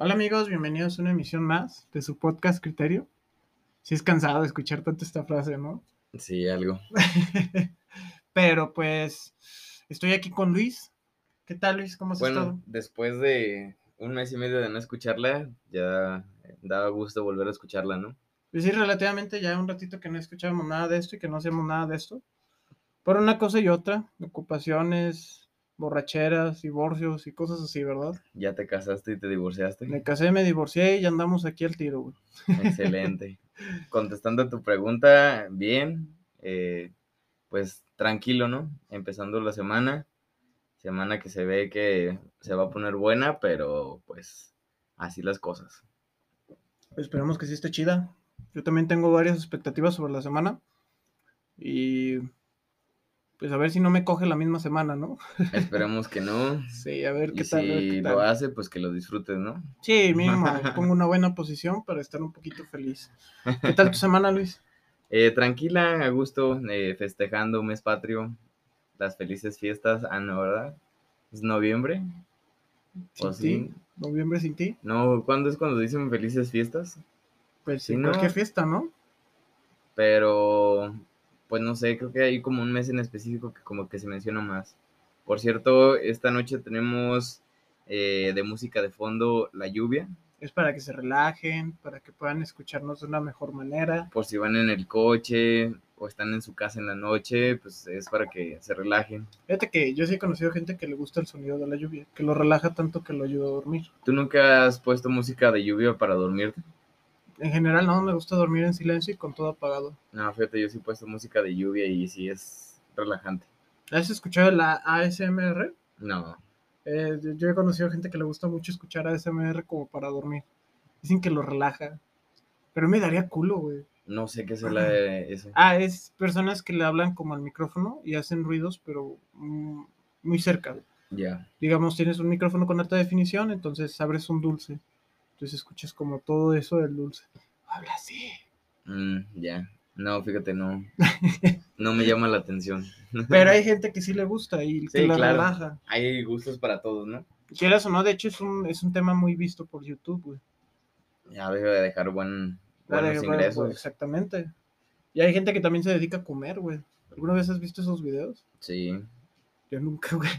Hola amigos, bienvenidos a una emisión más de su podcast Criterio. Si es cansado de escuchar tanto esta frase, ¿no? Sí, algo. Pero pues estoy aquí con Luis. ¿Qué tal Luis? ¿Cómo has Bueno, estado? después de un mes y medio de no escucharla, ya daba gusto volver a escucharla, ¿no? Pues sí, relativamente ya un ratito que no escuchábamos nada de esto y que no hacemos nada de esto. Por una cosa y otra, ocupaciones, borracheras, divorcios y cosas así, ¿verdad? Ya te casaste y te divorciaste. Me casé, me divorcié y ya andamos aquí al tiro, güey. Excelente. Contestando a tu pregunta, bien, eh, pues tranquilo, ¿no? Empezando la semana, semana que se ve que se va a poner buena, pero pues así las cosas. Esperemos que sí esté chida. Yo también tengo varias expectativas sobre la semana. Y pues a ver si no me coge la misma semana, ¿no? Esperemos que no. Sí, a ver Y qué tal. a ver si lo tal. hace, pues que lo disfrutes, ¿no? Sí, mínimo, pongo una buena posición para estar un poquito feliz. ¿Qué tal tu semana, Luis? Eh, tranquila, a gusto, eh, festejando mes patrio, las felices fiestas, ah, no, ¿verdad? ¿Es noviembre? Sin ¿O ti, sí? noviembre sin ti. No, ¿cuándo es cuando dicen felices fiestas? Pues Sí, ¿no? cualquier fiesta, ¿no? Pero, pues no sé, creo que hay como un mes en específico que como que se menciona más. Por cierto, esta noche tenemos eh, de música de fondo La Lluvia, Es para que se relajen, para que puedan escucharnos de una mejor manera. por si van en el coche o están en su casa en la noche, pues es para que se relajen. Fíjate que yo sí he conocido gente que le gusta el sonido de la lluvia, que lo relaja tanto que lo ayuda a dormir. ¿Tú nunca has puesto música de lluvia para dormirte? En general, no, me gusta dormir en silencio y con todo apagado. No, fíjate, yo sí he puesto música de lluvia y sí es relajante. ¿Has escuchado la ASMR? No, Eh, yo- he conocido gente que le gusta mucho escuchar ASMR como para dormir. Dicen que lo relaja. Pero me daría culo, güey. no sé qué es la, eso. Ah, es personas que le hablan como al micrófono y hacen ruidos, pero mm, muy cerca. Ya, Digamos, tienes un micrófono con alta definición, entonces abres un dulce. Entonces escuchas como todo eso del dulce. Habla así. Mm, ya. No, fíjate, no. No me llama la atención. Pero hay gente que sí le gusta y que Sí, la claro. relaja. Hay gustos para todos, ¿no? Quieras o no, de hecho es un, es un tema muy visto por YouTube, güey. Ya debe de dejar buen, buenos bueno, ingresos. Exactamente. Y hay gente que también se dedica a comer, güey. ¿Alguna vez has visto esos videos? Sí. Yo nunca, güey.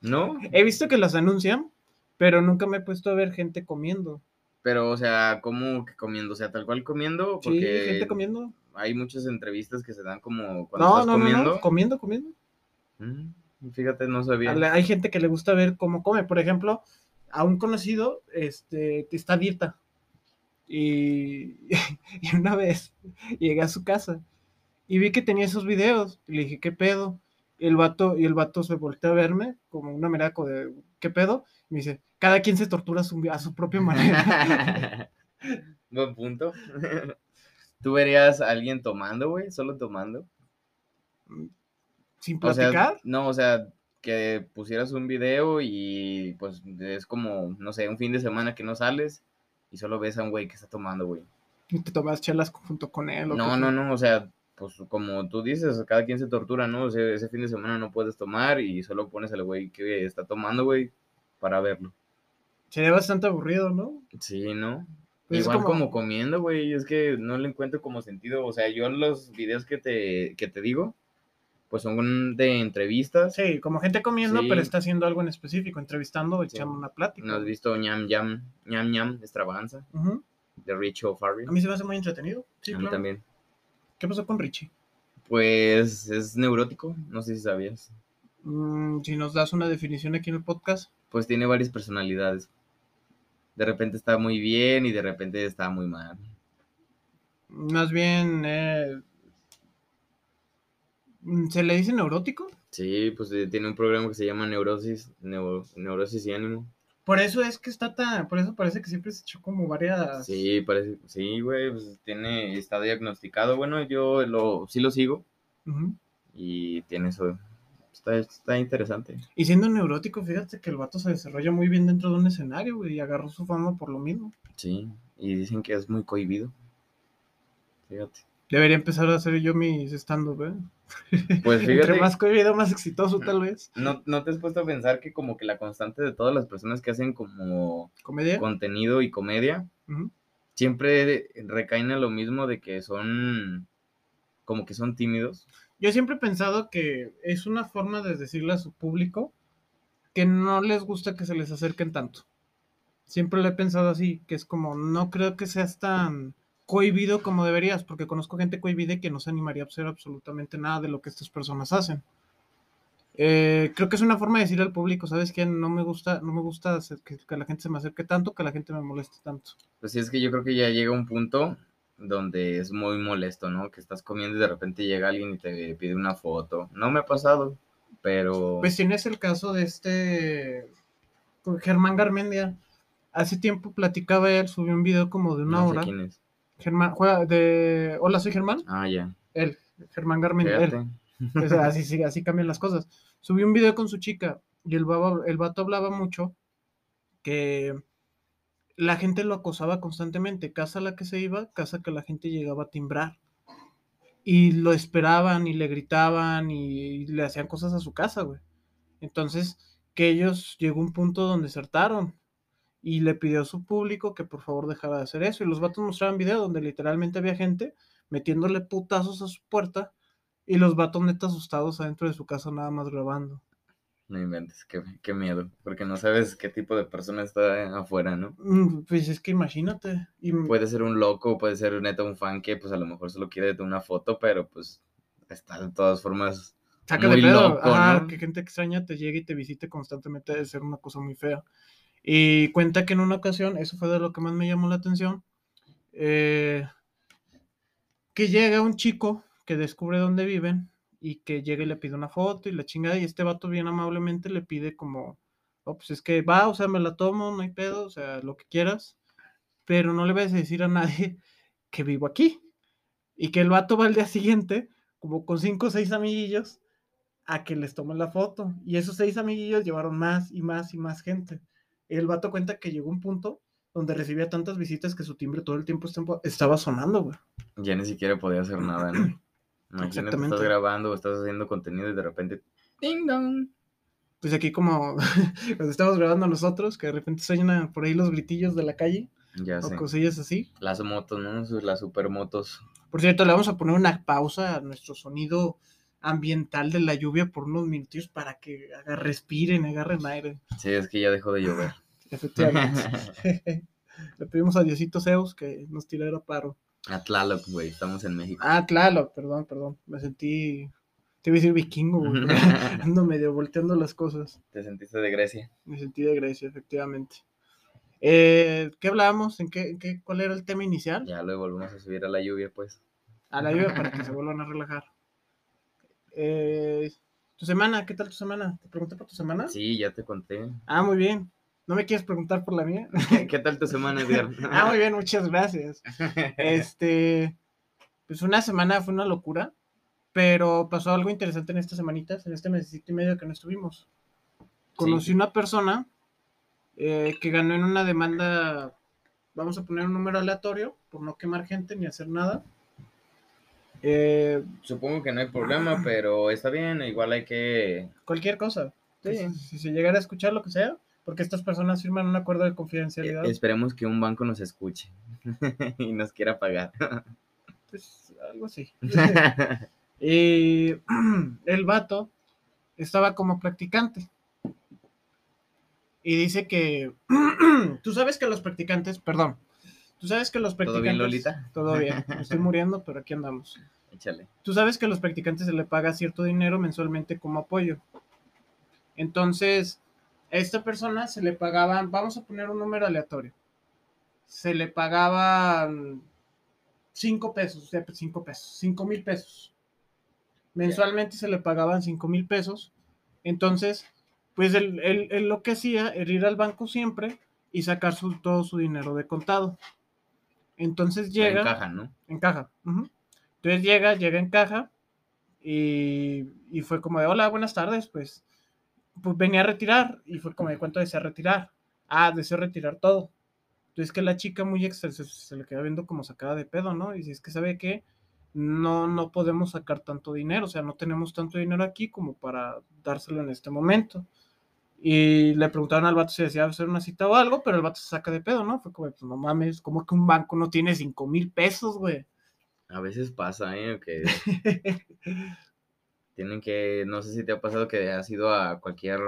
¿No? He visto que los anuncian, pero nunca me he puesto a ver gente comiendo. Pero, o sea, ¿cómo que comiendo? O sea, tal cual comiendo, porque Sí, gente comiendo. hay muchas entrevistas que se dan como cuando No, estás no, no, comiendo. no, comiendo, comiendo. Mm, fíjate, no sabía. Hay gente que le gusta ver cómo come. Por ejemplo, a un conocido este, está a dieta. Y, y una vez llegué a su casa y vi que tenía esos videos. Y le dije, ¿qué pedo? Y el vato, y el vato se volteó a verme como una meraco de ¿qué pedo? Y me dice, cada quien se tortura a su, a su propia manera. Buen punto. ¿Tú verías a alguien tomando, güey? ¿Solo tomando? Sin O sea, platicar. no, o sea, que pusieras un video y pues es como, no sé, un fin de semana que no sales y solo ves a un güey que está tomando, güey. y te tomas chelas junto con él. o No, no, no, o sea, pues como tú dices, cada quien se tortura, ¿no? O sea, ese fin de semana no puedes tomar y solo pones al güey que está tomando, güey, para verlo. Sería bastante aburrido, ¿no? Sí, ¿no? Pues es Igual como- como... comiendo, güey, es que no le encuentro como sentido. O sea, yo los videos que te, que te digo, pues son de entrevistas. Sí, como gente comiendo, Sí. pero está haciendo algo en específico, entrevistando o Sí. echando una plática. ¿No has visto ñam ñam, ñam ñam, extravaganza? Ujú. De Rich O'Farrill. A mí se me hace muy entretenido. Sí, A mí claro. también. ¿Qué pasó con Richie? Pues es neurótico, no sé si sabías. Mm, si nos das una definición aquí en el podcast. Pues tiene varias personalidades. De repente está muy bien y de repente está muy mal. Más bien, eh, ¿se le dice neurótico? Sí, pues eh, tiene un programa que se llama Neurosis, Neu- Neurosis y Ánimo. Por eso es que está tan, por eso parece que siempre se echó como varias... Sí, parece, sí, güey, pues tiene, está diagnosticado. Bueno, yo lo, sí lo sigo y tiene eso. Está, está interesante. Y siendo neurótico, fíjate que el vato se desarrolla muy bien dentro de un escenario, güey, y agarró su fama por lo mismo. Sí, y dicen que es muy cohibido. Fíjate. Debería empezar a hacer yo mis stand-up, ¿eh? Pues Entre fíjate, más video, más exitoso, tal vez. ¿no, ¿no te has puesto a pensar que como que la constante de todas las personas que hacen como ¿Comedia? contenido y comedia siempre recaen en lo mismo de que son como que son tímidos? Yo siempre he pensado que es una forma de decirle a su público que no les gusta que se les acerquen tanto. Siempre lo he pensado así, que es como, no creo que seas tan cohibido como deberías, porque conozco gente cohibida y que no se animaría a hacer absolutamente nada de lo que estas personas hacen. Eh, creo que es una forma de decirle al público, ¿sabes qué? No me gusta, no me gusta hacer que, que la gente se me acerque tanto, que la gente me moleste tanto. Pues sí, es que yo creo que ya llega un punto donde es muy molesto, ¿no? Que estás comiendo y de repente llega alguien y te pide una foto. No me ha pasado, pero... Pues tienes el caso de este Germán Garmendia. Hace tiempo platicaba él, subió un video como de una no sé hora. quién es. Germán, juega de Hola, soy Germán. Ah, ya. Él, Germán Garmendia, él. Fíjate. O sea, así, sí, así cambian las cosas. Subió un video con su chica y el, baba- el vato hablaba mucho que la gente lo acosaba constantemente. Casa a la que se iba, casa que la gente llegaba a timbrar. Y lo esperaban y le gritaban y le hacían cosas a su casa, güey. Entonces, que ellos llegó un punto donde se hartaron y le pidió a su público que por favor dejara de hacer eso. Y los vatos mostraban video donde literalmente había gente metiéndole putazos a su puerta y los vatos neta asustados adentro de su casa nada más grabando. No inventes, qué, qué miedo. Porque no sabes qué tipo de persona está afuera, ¿no? Mm, Pues es que imagínate. Y, Puede ser un loco, puede ser neta un fan que pues a lo mejor solo quiere de una foto, pero pues está de todas formas saca muy de pedo. loco, Ajá, ¿no? que gente extraña te llegue y te visite constantemente debe ser una cosa muy fea. Y cuenta que en una ocasión, eso fue de lo que más me llamó la atención, eh, que llega un chico que descubre dónde viven y que llega y le pide una foto y la chingada y este vato bien amablemente le pide como, oh, pues es que va, o sea, me la tomo, no hay pedo, o sea, lo que quieras, pero no le vayas a decir a nadie que vivo aquí. Y que el vato va al día siguiente, como con cinco o seis amiguillos, a que les tomen la foto. Y esos seis amiguillos llevaron más y más y más gente. El vato cuenta que llegó un punto donde recibía tantas visitas que su timbre todo el tiempo estaba sonando, güey. ya ni siquiera podía hacer nada, ¿no? Imagínate, Exactamente. estás grabando o estás haciendo contenido y de repente ¡Ding dong! Pues aquí como cuando estamos grabando nosotros, que de repente suenan por ahí los gritillos de la calle Ya o sé. cosillas así. Las motos, ¿no? Las supermotos. Por cierto, le vamos a poner una pausa a nuestro sonido ambiental de la lluvia por unos minutos para que haga- respiren, agarren aire. Sí, es que ya dejó de llover. Efectivamente. Le pedimos a Diosito Zeus que nos tirara paro. A Tlaloc, güey, estamos en México. Ah, claro, perdón, perdón. Me sentí. Te iba a decir vikingo, güey. Ando medio volteando las cosas. Te sentiste de Grecia. Me sentí de Grecia, efectivamente. Eh, ¿Qué hablábamos? ¿En qué, en qué- ¿Cuál era el tema inicial? Ya luego volvemos a subir a la lluvia, pues. A la lluvia para que se vuelvan a relajar. Eh, ¿Tu semana? ¿Qué tal tu semana? ¿Te pregunté por tu semana? Sí, ya te conté. Ah, muy bien. ¿No me quieres preguntar por la mía? ¿Qué, tal tu semana, Edgar? ah, muy bien, muchas gracias. Este, pues una semana fue una locura, pero pasó algo interesante en estas semanitas, en este mesecito y medio que no estuvimos. Conocí Sí. una persona eh, que ganó en una demanda, vamos a poner un número aleatorio, por no quemar gente ni hacer nada. Eh, Supongo que no hay problema, pero está bien, igual hay que... cualquier cosa. Sí. Si, si se llegara a escuchar lo que sea, porque estas personas firman un acuerdo de confidencialidad. eh, Esperemos que un banco nos escuche y nos quiera pagar. Pues algo así. Y el vato estaba como practicante. Y dice que tú sabes que los practicantes, perdón, tú sabes que los ¿Todo practicantes. bien, Lolita? Todo bien. Me estoy muriendo, pero aquí andamos. Échale. Tú sabes que a los practicantes se le paga cierto dinero mensualmente como apoyo. Entonces, a esta persona se le pagaban, vamos a poner un número aleatorio. Se le pagaban 5 pesos, o sea, 5 pesos, 5 mil pesos. Mensualmente se le pagaban 5 mil pesos. Entonces, pues él, él- él lo que hacía era ir al banco siempre y sacar su- todo su dinero de contado. Entonces llega En caja, ¿no? en caja. Entonces llega, llega en caja y, fue como de, hola, buenas tardes, pues, pues venía a retirar y fue como de cuánto desea retirar. Ah, deseo retirar todo. Entonces que la chica muy extra se, le queda viendo como sacada de pedo, ¿no? Y dice, es que sabe que no, no podemos sacar tanto dinero, o sea, no tenemos tanto dinero aquí como para dárselo en este momento. Y le preguntaron al vato si decía hacer una cita o algo, pero el vato se saca de pedo, ¿no? Fue como, pues no mames, ¿cómo que un banco no tiene 5 mil pesos, güey? A veces pasa, ¿eh? Que tienen que, no sé si te ha pasado que has ido a cualquier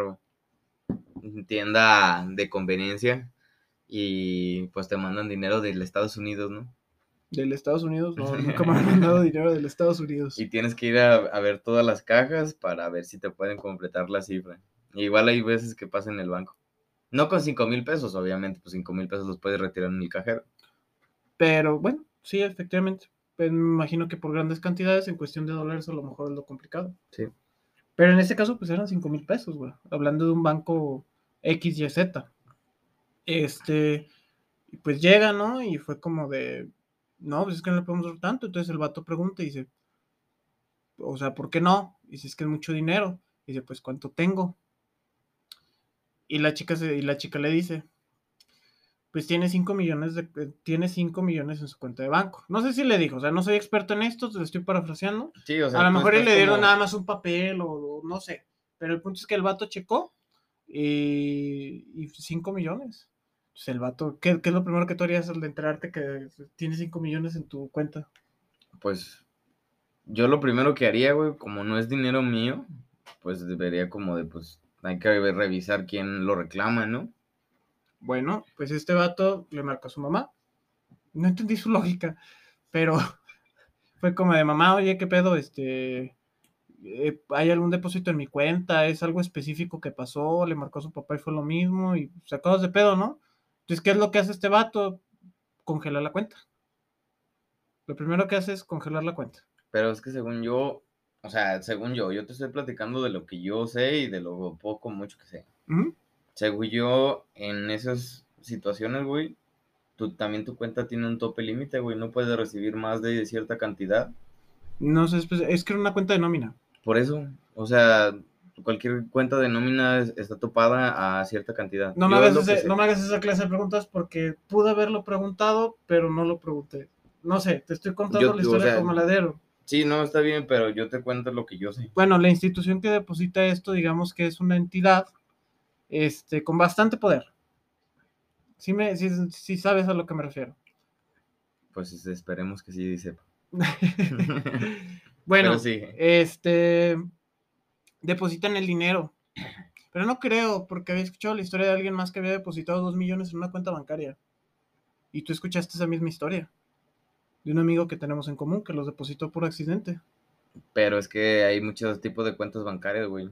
tienda de conveniencia y pues te mandan dinero del Estados Unidos, ¿no? Del Estados Unidos, no, nunca me han mandado dinero del Estados Unidos. Y tienes que ir a, a, ver todas las cajas para ver si te pueden completar la cifra. igual hay veces que pasa en el banco. No con 5 mil pesos, obviamente, pues 5 mil pesos los puedes retirar en el cajero. Pero bueno, sí, efectivamente. Pues me imagino que por grandes cantidades, en cuestión de dólares, a lo mejor es lo complicado. Sí. Pero en este caso, pues eran 5 mil pesos, güey. Hablando de un banco XYZ. Este, pues llega, ¿no? Y fue como de, no, pues es que no le podemos dar tanto. Entonces el vato pregunta y dice, o sea, ¿por qué no? Y dice, es que es mucho dinero. Y dice, pues, ¿cuánto tengo? Y la chica, se, y la chica le dice, pues tiene 5 millones de, eh, tiene 5 millones en su cuenta de banco. No sé si le dijo, o sea, no soy experto en esto, te lo estoy parafraseando. Sí, o sea, a lo mejor le dieron como- nada más un papel o, o no sé. Pero el punto es que el vato checó y, y 5 millones. Entonces el vato, ¿qué, qué es lo primero que tú harías al enterarte que tienes 5 millones en tu cuenta? Pues yo lo primero que haría, güey, como no es dinero mío, pues debería como de, pues, hay que revisar quién lo reclama, ¿no? Bueno, pues este vato le marcó a su mamá. No entendí su lógica, pero fue como de mamá, oye, ¿qué pedo? Este, eh, ¿hay algún depósito en mi cuenta? ¿Es algo específico que pasó? Le marcó a su papá y fue lo mismo y sacados de pedo, ¿no? Entonces, ¿qué es lo que hace este vato? Congelar la cuenta. Lo primero que hace es congelar la cuenta. Pero es que según yo, o sea, según yo, yo te estoy platicando de lo que yo sé y de lo poco, mucho que sé. Según yo, en esas situaciones, güey, tú, también tu cuenta tiene un tope límite, güey, no puedes recibir más de cierta cantidad. No sé, es es que era una cuenta de nómina. Por eso, o sea, cualquier cuenta de nómina es- está topada a cierta cantidad. No me, hagas ese- no me hagas esa clase de preguntas porque pude haberlo preguntado, pero no lo pregunté. No sé, te estoy contando Yo- la o historia sea- como. Sí, no, está bien, pero yo te cuento lo que yo sé. Bueno, la institución que deposita esto, digamos que es una entidad este, con bastante poder. Sí, me, sí, sí sabes a lo que me refiero. Pues esperemos que sí sepa. bueno, sí. este, depositan el dinero. Pero no creo, porque había escuchado la historia de alguien más que había depositado dos millones en una cuenta bancaria. Y tú escuchaste esa misma historia. De un amigo que tenemos en común que los depositó por accidente. Pero es que hay muchos tipos de cuentas bancarias, güey.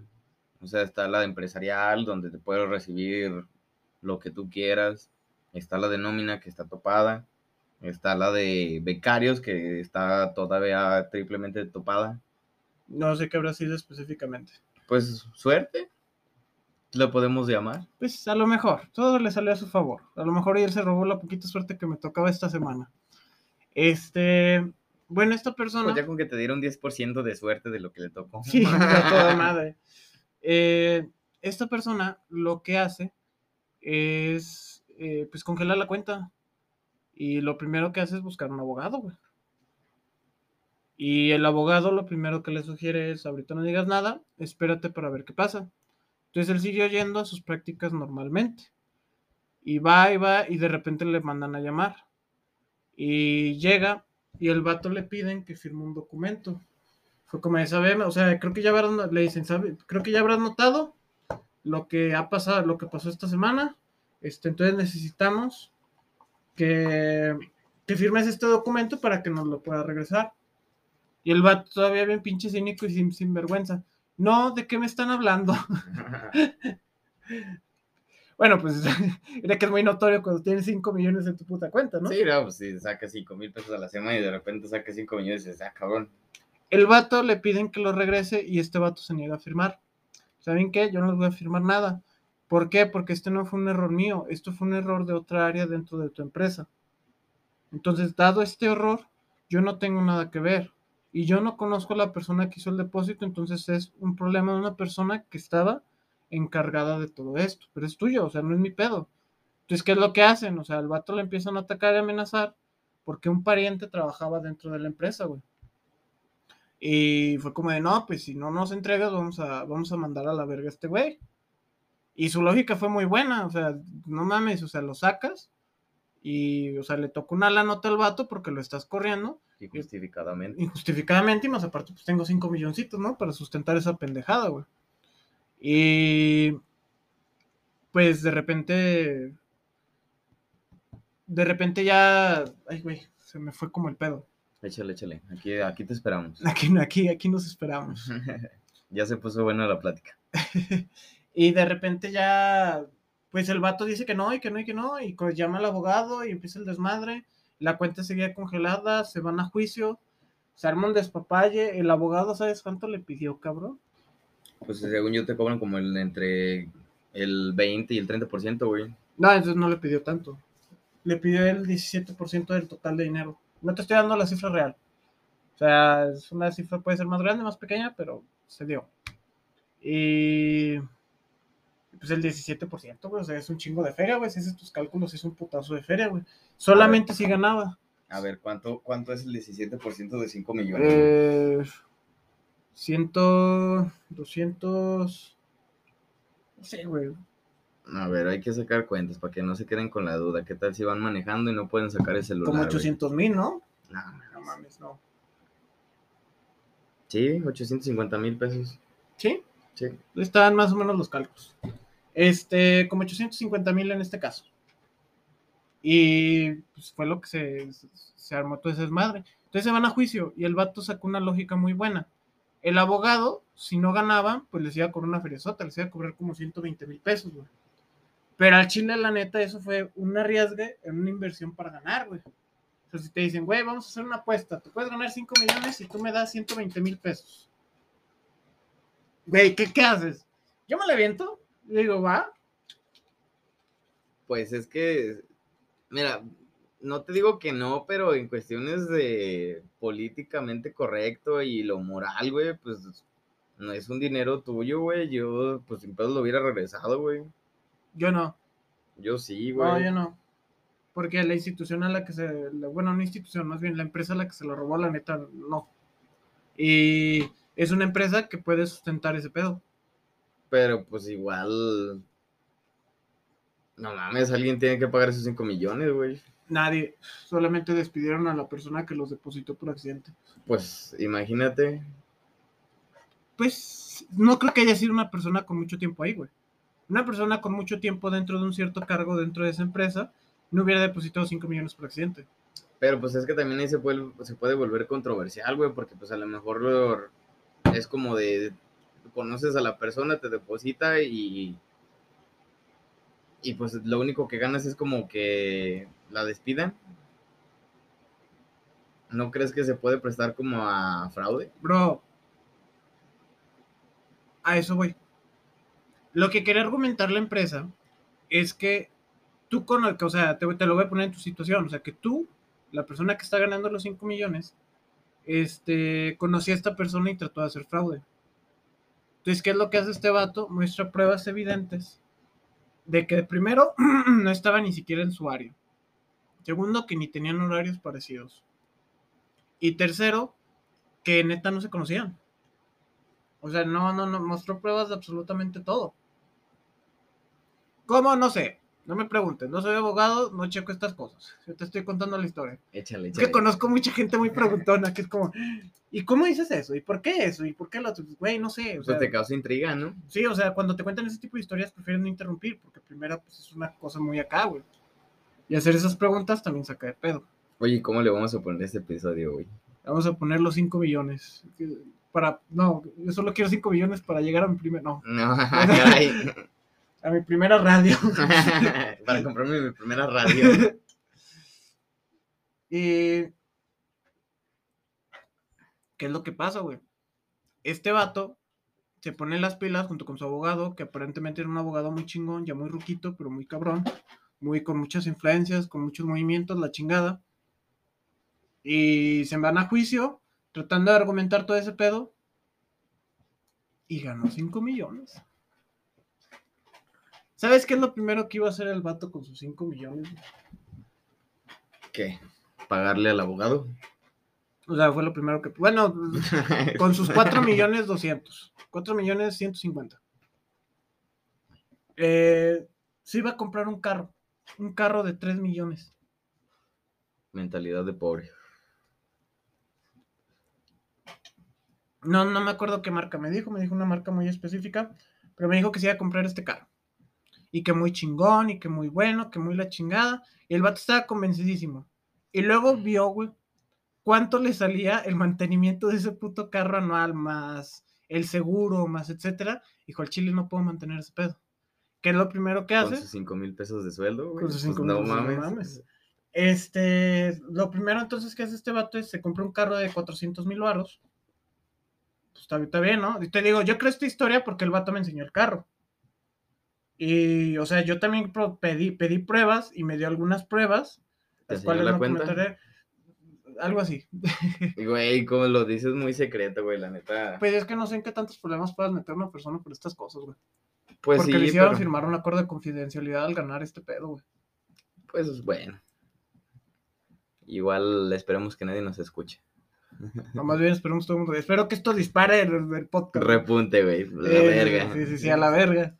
O sea, está la de empresarial, donde te puedes recibir lo que tú quieras. Está la de nómina, que está topada. Está la de becarios, que está todavía triplemente topada. No sé qué habrá sido específicamente. Pues suerte, lo podemos llamar. Pues a lo mejor, todo le salió a su favor. A lo mejor él se robó la poquita suerte que me tocaba esta semana. Este, bueno, esta persona. Pues ya con que te dieron 10% de suerte de lo que le tocó. Sí, toda madre. Eh, esta persona lo que hace es, eh, pues, congelar la cuenta. Y lo primero que hace es buscar un abogado. Y el abogado lo primero que le sugiere es, ahorita no digas nada, espérate para ver qué pasa. Entonces él siguió yendo a sus prácticas normalmente. Y va y va y de repente le mandan a llamar. Y llega y el vato le piden que firme un documento. Fue como de saber, o sea, creo que ya habrás, no- le dicen, ¿sabe? Creo que ya habrás notado lo que ha pasado, lo que pasó esta semana. Este, entonces necesitamos que, que firmes este documento para que nos lo pueda regresar. Y el vato todavía bien pinche cínico y sin, sin vergüenza. No, ¿de qué me están hablando? bueno, pues era que es muy notorio cuando tienes 5 millones en tu puta cuenta, ¿no? Sí, no, pues si sacas 5 mil pesos a la semana y de repente sacas 5 millones y dices, ah, cabrón. El vato le piden que lo regrese y este vato se niega a firmar. ¿Saben qué? Yo no les voy a firmar nada. ¿Por qué? Porque este no fue un error mío, esto fue un error de otra área dentro de tu empresa. Entonces, dado este error, yo no tengo nada que ver. Y yo no conozco a la persona que hizo el depósito, entonces es un problema de una persona que estaba encargada de todo esto. Pero es tuyo, o sea, no es mi pedo. Entonces, ¿qué es lo que hacen? O sea, al vato le empiezan a atacar y amenazar porque un pariente trabajaba dentro de la empresa, güey. Y fue como de, no, pues si no nos entregas, vamos a, vamos a mandar a la verga a este güey. Y su lógica fue muy buena, o sea, no mames, o sea, lo sacas y, o sea, le tocó una la nota al vato porque lo estás corriendo. Injustificadamente. Injustificadamente, y más aparte, pues tengo cinco milloncitos, ¿no? Para sustentar esa pendejada, güey. Y pues de repente, de repente ya, ay, güey, se me fue como el pedo. Échale, échale. Aquí, aquí te esperamos. Aquí, aquí, aquí nos esperamos. ya se puso buena la plática. y de repente ya, pues el vato dice que no, y que no, y que no, y pues llama al abogado y empieza el desmadre. La cuenta seguía congelada, se van a juicio, se arma un despapalle. El abogado, ¿sabes cuánto le pidió, cabrón? Pues según yo te cobran como el entre el 20 y el 30%, güey. No, entonces no le pidió tanto. Le pidió el 17% del total de dinero. No te estoy dando la cifra real. O sea, es una cifra, puede ser más grande, más pequeña, pero se dio. Y pues el 17%, güey, o sea, es un chingo de feria, güey. Si haces tus cálculos, es un putazo de feria, güey. Solamente si ganaba. A ver, ¿cuánto, ¿cuánto es el 17% de 5 millones? Eh, 100, 200, no sé, güey. A ver, hay que sacar cuentas para que no se queden con la duda. ¿Qué tal si van manejando y no pueden sacar el celular? Como 800 mil, ¿no? No, no mames, no. Sí, 850 mil pesos. ¿Sí? Sí. Estaban más o menos los cálculos. Este, como 850 mil en este caso. Y pues fue lo que se, se armó todo ese desmadre. Entonces se van a juicio y el vato sacó una lógica muy buena. El abogado, si no ganaba, pues les iba a cobrar una feriezota, les iba a cobrar como 120 mil pesos, güey. Pero al Chile, la neta, eso fue un arriesgue en una inversión para ganar, güey. O sea, si te dicen, güey, vamos a hacer una apuesta, tú puedes ganar 5 millones y tú me das 120 mil pesos. Güey, ¿qué, ¿qué haces? Yo me la aviento, digo, va. Pues es que, mira, no te digo que no, pero en cuestiones de políticamente correcto y lo moral, güey, pues no es un dinero tuyo, güey. Yo, pues sin pedo lo hubiera regresado, güey. Yo no. Yo sí, güey. No, yo no. Porque la institución a la que se. Bueno, no institución, más bien la empresa a la que se lo robó, la neta, no. Y es una empresa que puede sustentar ese pedo. Pero pues igual. No mames, alguien tiene que pagar esos 5 millones, güey. Nadie, solamente despidieron a la persona que los depositó por accidente. Pues imagínate. Pues no creo que haya sido una persona con mucho tiempo ahí, güey. Una persona con mucho tiempo dentro de un cierto cargo dentro de esa empresa no hubiera depositado 5 millones por accidente. Pero pues es que también ahí se puede, se puede volver controversial, güey, porque pues a lo mejor es como de conoces a la persona, te deposita y y pues lo único que ganas es como que la despidan. ¿No crees que se puede prestar como a fraude? Bro, a eso voy. Lo que quería argumentar la empresa es que tú con el o sea, te, lo voy a poner en tu situación, o sea, que tú, la persona que está ganando los 5 millones, este, conocía a esta persona y trató de hacer fraude. Entonces, ¿qué es lo que hace este vato? Muestra pruebas evidentes de que primero no estaba ni siquiera en su área. Segundo, que ni tenían horarios parecidos. Y tercero, que neta no se conocían. O sea, no, no, no, mostró pruebas de absolutamente todo. ¿Cómo? No sé. No me pregunten, no soy abogado, no checo estas cosas. Yo te estoy contando la historia. Échale, échale. Es que conozco mucha gente muy preguntona que es como, ¿y cómo dices eso? ¿Y por qué eso? ¿Y por qué lo otro? Güey, no sé. O pues te causa intriga, ¿no? Sí, o sea, cuando te cuentan ese tipo de historias prefieren no interrumpir, porque primero pues es una cosa muy acá, güey. Y hacer esas preguntas también saca de pedo. Oye, ¿cómo le vamos a poner este episodio, güey? Vamos a poner los 5 millones. Para, no, yo solo quiero 5 millones para llegar a mi primer, no. No, caray. A mi primera radio. Para comprarme mi primera radio. y. ¿Qué es lo que pasa, güey? Este vato se pone las pilas junto con su abogado, que aparentemente era un abogado muy chingón, ya muy ruquito, pero muy cabrón, muy con muchas influencias, con muchos movimientos, la chingada. Y se van a juicio, tratando de argumentar todo ese pedo. Y ganó 5 millones. ¿Sabes qué es lo primero que iba a hacer el vato con sus 5 millones? ¿Qué? ¿Pagarle al abogado? O sea, fue lo primero que. Bueno, con sus 4 millones 200. 4 millones 150. Eh, se iba a comprar un carro. Un carro de 3 millones. Mentalidad de pobre. No, no me acuerdo qué marca me dijo. Me dijo una marca muy específica. Pero me dijo que se iba a comprar este carro. Y que muy chingón, y que muy bueno, que muy la chingada. Y el vato estaba convencidísimo. Y luego vio, güey, cuánto le salía el mantenimiento de ese puto carro anual, más el seguro, más etcétera. Dijo, al chile no puedo mantener ese pedo. ¿Qué es lo primero que hace? Con sus 5 mil pesos de sueldo, güey. Con sus Pues 5 no mil pesos, no mames. mames. Este, lo primero entonces que hace este vato es se compra un carro de 400 mil baros. Pues está, está bien, ¿no? Y te digo, yo creo esta historia porque el vato me enseñó el carro. Y, o sea, yo también pedí, pedí pruebas y me dio algunas pruebas. ¿Te las cuales la no cuenta? comentaré. Algo así. Güey, como lo dices muy secreto, güey, la neta. Pues es que no sé en qué tantos problemas puedas meter una persona por estas cosas, güey. Pues porque sí, le hicieron pero, firmar un acuerdo de confidencialidad al ganar este pedo, güey. pues bueno. Igual esperemos que nadie nos escuche. No, más bien esperemos todo el mundo. Espero que esto dispare el, el podcast. Repunte, güey. La Eh, verga. Sí, sí, sí, a la verga.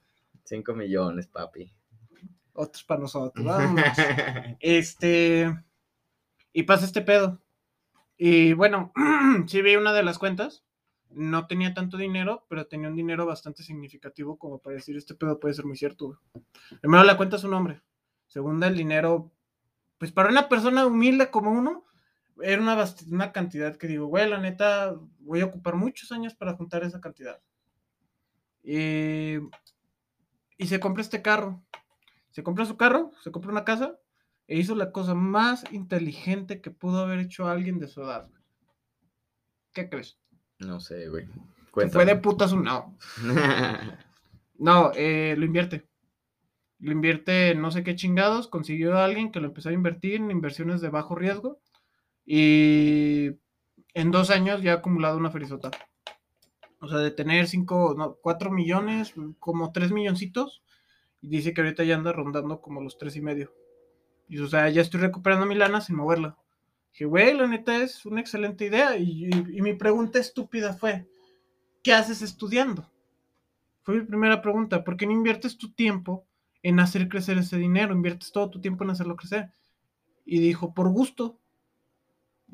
5 millones, papi. Otros para nosotros. Vámonos. este. Y pasa este pedo. Y bueno, sí vi una de las cuentas. No tenía tanto dinero, pero tenía un dinero bastante significativo como para decir este pedo puede ser muy cierto. Primero la cuenta su nombre. Segunda, el dinero. Pues para una persona humilde como uno, era una, una cantidad que digo, güey, la neta, voy a ocupar muchos años para juntar esa cantidad. Y, y se compra este carro. Se compra su carro, se compra una casa e hizo la cosa más inteligente que pudo haber hecho alguien de su edad. ¿Qué crees? no sé, güey. Se fue de putas un no. No, eh, lo invierte. Lo invierte en no sé qué chingados. Consiguió a alguien que lo empezó a invertir en inversiones de bajo riesgo. Y en dos años ya ha acumulado una ferizota. O sea, de tener cinco, no, cuatro millones, como tres milloncitos. Y dice que ahorita ya anda rondando como los tres y medio. Y o sea, ya estoy recuperando mi lana sin moverla. Dije, güey, la neta es una excelente idea. Y- y mi pregunta estúpida fue, ¿qué haces estudiando? Fue mi primera pregunta. ¿Por qué no inviertes tu tiempo en hacer crecer ese dinero? Inviertes todo tu tiempo en hacerlo crecer. Y dijo, por gusto.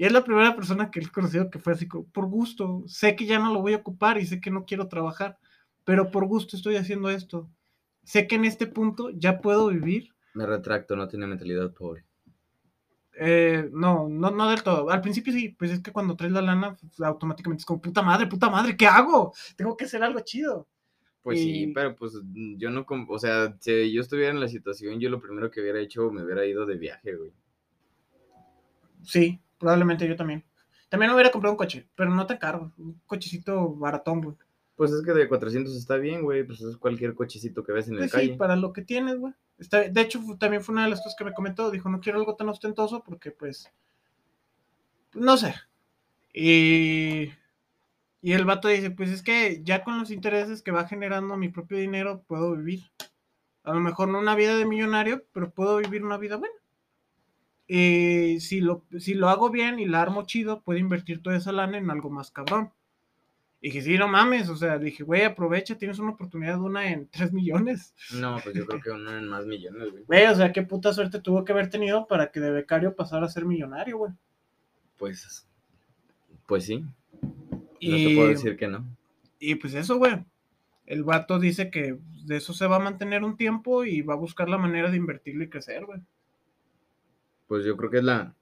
Y es la primera persona que he conocido que fue así, por gusto. Sé que ya no lo voy a ocupar y sé que no quiero trabajar, pero por gusto estoy haciendo esto. Sé que en este punto ya puedo vivir. Me retracto, no tiene mentalidad pobre. Eh, no, no, no del todo. Al principio sí, pues es que cuando traes la lana, pues, automáticamente es como, puta madre, puta madre, ¿qué hago? Tengo que hacer algo chido. Pues sí, pero pues yo no, o sea, si yo estuviera en la situación, yo lo primero que hubiera hecho me hubiera ido de viaje, güey. Sí, probablemente yo también. También hubiera comprado un coche, pero no tan caro. Un cochecito baratón, güey. Pues es que de 400 está bien, güey, pues es cualquier cochecito que ves en la Pues sí, calle. para lo que tienes, güey. Está- de hecho, también fue una de las cosas que me comentó. Dijo, no quiero algo tan ostentoso porque, pues, no sé. Y, y el vato dice, pues es que ya con los intereses que va generando mi propio dinero, puedo vivir. A lo mejor no una vida de millonario, pero puedo vivir una vida buena. Y si lo, si lo hago bien y la armo chido, puedo invertir toda esa lana en algo más cabrón. Y dije, sí, no mames, o sea, dije, güey, aprovecha, tienes una oportunidad de una en 3 millones. No, pues yo creo que uno en más millones, güey. Güey, o sea, qué puta suerte tuvo que haber tenido para que de becario pasara a ser millonario, güey. Pues, pues sí, no te puedo decir que no. y pues eso, güey. El vato dice que de eso se va a mantener un tiempo y va a buscar la manera de invertirlo y crecer, güey. Pues yo creo que es la,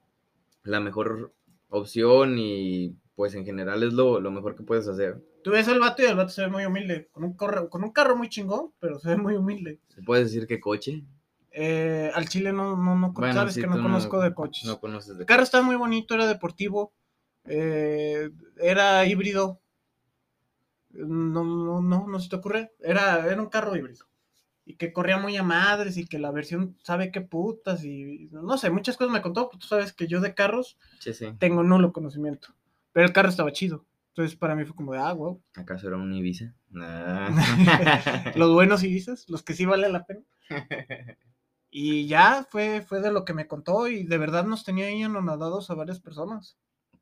la mejor opción y pues en general es lo, lo mejor que puedes hacer. Tú ves al vato y el vato se ve muy humilde. Con un, corre- con un carro muy chingón, pero se ve muy humilde. ¿Se puede decir que coche? Eh, al chile no, no, no, Bueno, sabes sí, que no conozco de coches. No conoces de El carro estaba muy bonito, era deportivo, eh, era híbrido. No, no, no, no se te ocurre. Era, era un carro híbrido. Y que corría muy a madres y que la versión sabe qué putas y no sé, muchas cosas me contó. Tú sabes que yo de carros Sí, sí. tengo nulo conocimiento. Pero el carro estaba chido. Entonces para mí fue como de, ah, wow. ¿Acaso era un Ibiza? Nah. Los buenos dices, los que sí vale la pena. Y ya fue, fue de lo que me contó y de verdad nos tenía ahí anonadados a varias personas.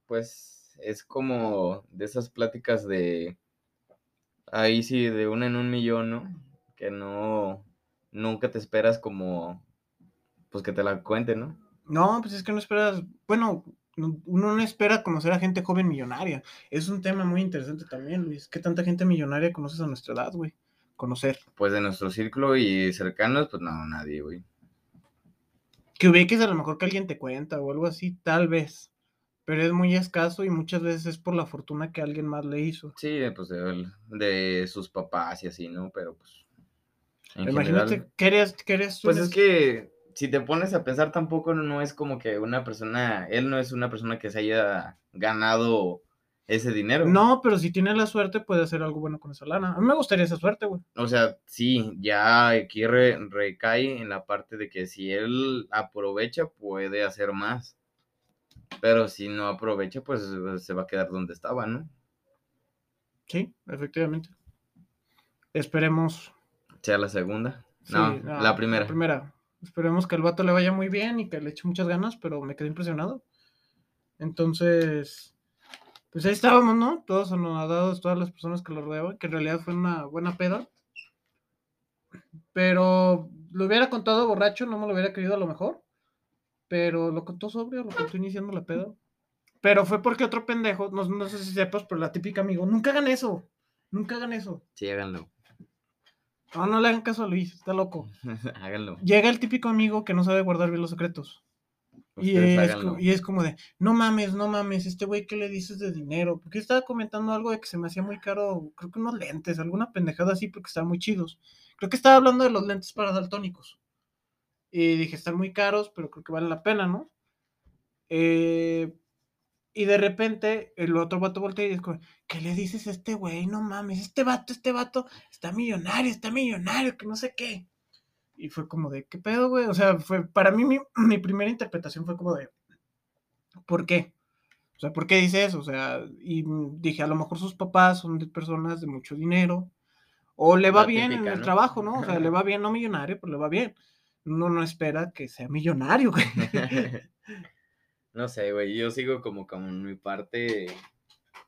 pues es como de esas pláticas de, ahí sí, de una en un millón, ¿no? Que no, nunca te esperas como, pues que te la cuenten, ¿no? No, pues es que no esperas, bueno, uno no espera conocer a gente joven millonaria. Es un tema muy interesante también, Luis. ¿Qué tanta gente millonaria conoces a nuestra edad, güey? Conocer. Pues de nuestro círculo y cercanos, pues no, nadie, güey. Que ubiques a lo mejor que alguien te cuenta o algo así, tal vez. Pero es muy escaso y muchas veces es por la fortuna que alguien más le hizo. Sí, pues de, de sus papás y así, ¿no? Pero pues. Imagínate, ¿qué eres, Pues es que si te pones a pensar, tampoco no es como que una persona, él no es una persona que se haya ganado ese dinero. No, pero si tiene la suerte puede hacer algo bueno con esa lana. A mí me gustaría esa suerte, güey. O sea, sí, ya aquí recae en la parte de que si él aprovecha puede hacer más. Pero si no aprovecha, pues se va a quedar donde estaba, ¿no? Sí, efectivamente. Esperemos. Sea la segunda. no, la primera. La primera. Esperemos que al vato le vaya muy bien y que le eche muchas ganas, pero me quedé impresionado. Entonces, pues ahí estábamos, ¿no? Todos anonadados, todas las personas que lo rodeaban, que en realidad fue una buena peda. Pero lo hubiera contado borracho, no me lo hubiera querido a lo mejor. Pero lo contó sobrio, lo contó iniciando la peda. Pero fue porque otro pendejo, no, no sé si sepas, pero la típica amigo, nunca hagan eso. Nunca hagan eso. Sí, háganlo. No, no le hagan caso a Luis, está loco. Háganlo. Llega el típico amigo que no sabe guardar bien los secretos. Y es, y es, como de, no mames, no mames, este güey, ¿qué le dices de dinero? Porque estaba comentando algo de que se me hacía muy caro, creo que unos lentes, alguna pendejada así, porque estaban muy chidos. Creo que estaba hablando de los lentes para daltónicos. Y dije, están muy caros, pero creo que vale la pena, ¿no? Eh, y de repente el otro vato voltea y dice, ¿qué le dices a este güey? No mames, este vato, este vato está millonario, está millonario, que no sé qué. Y fue como de, ¿qué pedo, güey? O sea, fue, para mí mi, mi primera interpretación fue como de, ¿por qué? O sea, ¿por qué dice eso? O sea, y dije, a lo mejor sus papás son de personas de mucho dinero, o le va bien en el trabajo, ¿no? O sea, le va bien, no millonario, pero le va bien. Uno no espera que sea millonario, güey. No sé, güey, yo sigo como con mi parte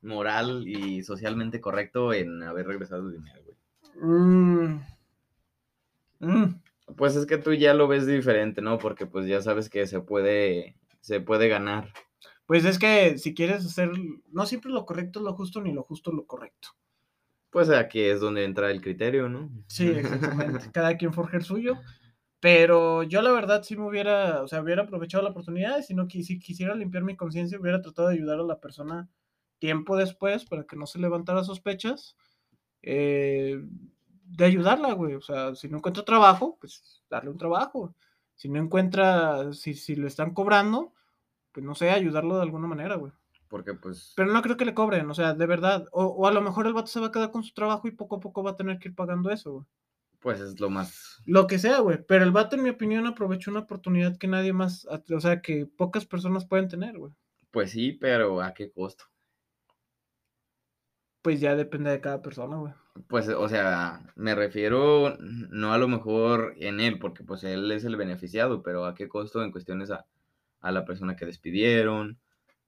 moral y socialmente correcto en haber regresado el dinero, güey. Mm. Mm. Pues es que tú ya lo ves diferente, ¿no? Porque pues ya sabes que se puede, se puede ganar. Pues es que si quieres hacer, no siempre lo correcto es lo justo, ni lo justo lo correcto. Pues aquí es donde entra el criterio, ¿no? Sí, exactamente. Cada quien forja el suyo. Pero yo la verdad sí me hubiera, o sea, hubiera aprovechado la oportunidad y si no si quisiera limpiar mi conciencia, hubiera tratado de ayudar a la persona tiempo después para que no se levantara sospechas. Eh, de ayudarla, güey. O sea, si no encuentra trabajo, pues darle un trabajo. Si no encuentra, si, si le están cobrando, pues no sé, ayudarlo de alguna manera, güey. Porque pues... Pero no creo que le cobren, o sea, de verdad. O, o a lo mejor el vato se va a quedar con su trabajo y poco a poco va a tener que ir pagando eso, güey pues es lo más. Lo que sea, güey. Pero el vato, en mi opinión, aprovechó una oportunidad que nadie más, o sea, que pocas personas pueden tener, güey. Pues sí, pero ¿a qué costo? Pues ya depende de cada persona, güey. Pues, o sea, me refiero no a lo mejor en él, porque pues él es el beneficiado, pero ¿a qué costo en cuestiones a, a la persona que despidieron?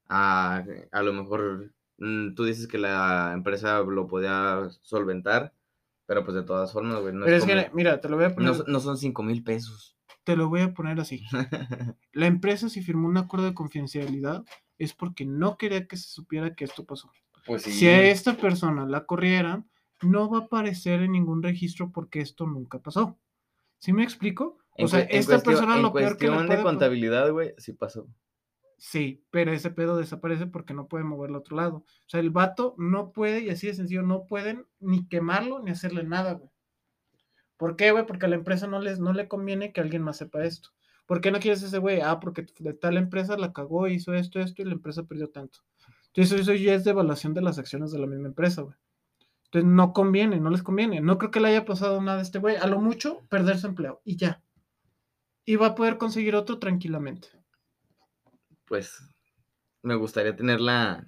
A, a lo mejor mm, tú dices que la empresa lo podía solventar, pero pues de todas formas, güey. No Pero es, que, mira, te lo voy a poner. No, son 5 mil pesos. Te lo voy a poner así. la empresa, si firmó un acuerdo de confidencialidad, es porque no quería que se supiera que esto pasó. Pues sí. Si a esta persona la corrieran, no va a aparecer en ningún registro porque esto nunca pasó. ¿Sí me explico? o sea, esta persona lo peor que le de contabilidad, güey, sí pasó. Sí, pero ese pedo desaparece porque no puede moverlo al otro lado. O sea, el vato no puede, y así de sencillo, no pueden ni quemarlo ni hacerle nada, güey. ¿Por qué, güey? Porque a la empresa no, les, no le conviene que alguien más sepa esto. ¿Por qué no quieres ese güey? Ah, porque de tal empresa la cagó, hizo esto, esto, y la empresa perdió tanto. Entonces, eso ya es de evaluación de las acciones de la misma empresa, güey. Entonces, no conviene, no les conviene. No creo que le haya pasado nada a este güey. A lo mucho, perder su empleo, y ya. Y va a poder conseguir otro tranquilamente pues me gustaría tener la,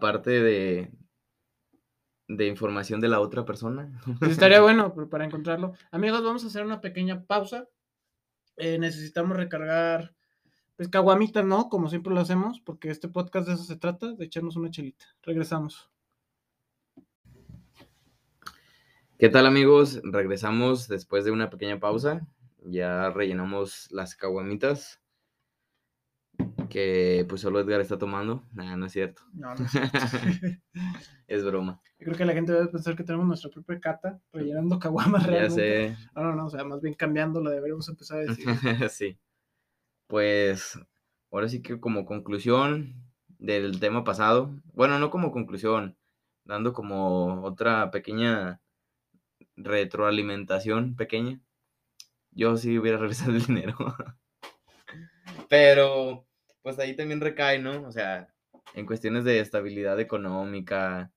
parte de, de información de la otra persona. Pues estaría bueno para encontrarlo. Amigos, vamos a hacer una pequeña pausa. Eh, necesitamos recargar Pues caguamita, ¿no? Como siempre lo hacemos, porque este podcast de eso se trata, de echarnos una chelita. Regresamos. ¿Qué tal amigos? Regresamos después de una pequeña pausa. Ya rellenamos las caguamitas que pues solo Edgar está tomando. Nah, no es cierto. No, no es cierto. Es broma. Yo creo que la gente debe pensar que tenemos nuestra propia cata, rellenando caguamas realmente. Ya sé. No, no, no, o sea, más bien cambiándola, deberíamos empezar a decir. sí. Pues ahora sí que como conclusión del tema pasado, bueno, no como conclusión, dando como otra pequeña retroalimentación pequeña, yo sí hubiera regresado el dinero. Pero, pues ahí también recae, ¿no? O sea, en cuestiones de estabilidad económica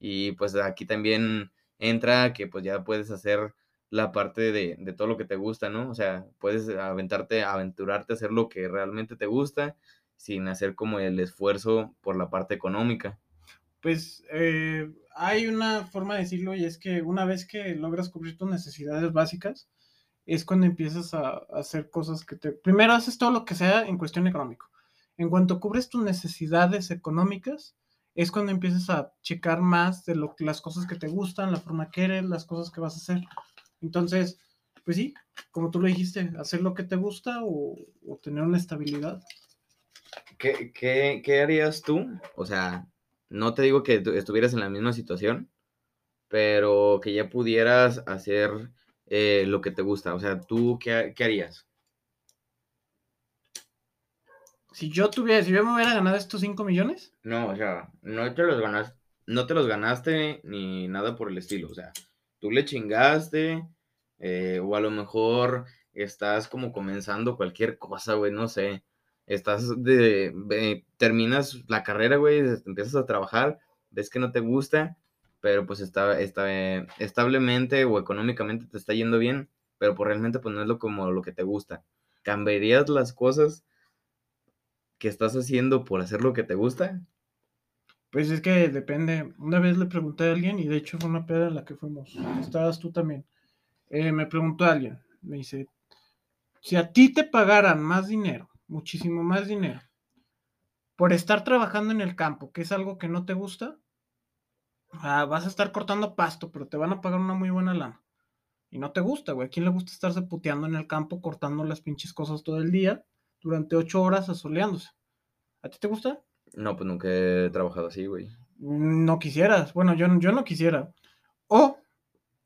y pues aquí también entra que pues ya puedes hacer la parte de, de, todo lo que te gusta, ¿no? O sea, puedes aventarte, aventurarte a hacer lo que realmente te gusta sin hacer como el esfuerzo por la parte económica. Pues eh, hay una forma de decirlo y es que una vez que logras cubrir tus necesidades básicas, es cuando empiezas a, hacer cosas que te... Primero haces todo lo que sea en cuestión económico. En cuanto cubres tus necesidades económicas, es cuando empiezas a checar más de lo, las cosas que te gustan, la forma que eres, las cosas que vas a hacer. Entonces, pues sí, como tú lo dijiste, hacer lo que te gusta o, o tener una estabilidad. ¿Qué, qué, ¿Qué, harías tú? O sea, no te digo que estuvieras en la misma situación, pero que ya pudieras hacer eh, lo que te gusta. O sea, ¿tú qué, qué harías? Si yo tuviera, si yo me hubiera ganado estos 5 millones. No, o sea, no te los ganaste, no te los ganaste ni nada por el estilo. O sea, tú le chingaste, eh, o a lo mejor estás como comenzando cualquier cosa, güey, no sé. Estás de, de, terminas la carrera, güey, empiezas a trabajar, ves que no te gusta, pero pues está, está establemente o económicamente te está yendo bien, pero pues realmente pues no es lo como lo que te gusta. ¿Cambiarías las cosas que estás haciendo por hacer lo que te gusta? Pues es que depende. Una vez le pregunté a alguien, y de hecho fue una peda en la que fuimos. Estabas tú también. Eh, me preguntó alguien, me dice, si a ti te pagaran más dinero, muchísimo más dinero, por estar trabajando en el campo, que es algo que no te gusta, vas a estar cortando pasto, pero te van a pagar una muy buena lana. Y no te gusta, güey. ¿A quién le gusta estarse puteando en el campo, cortando las pinches cosas todo el día, durante ocho horas asoleándose? ¿A ti te gusta? No, pues nunca he trabajado así, güey. No quisieras. Bueno, yo, yo no quisiera. O,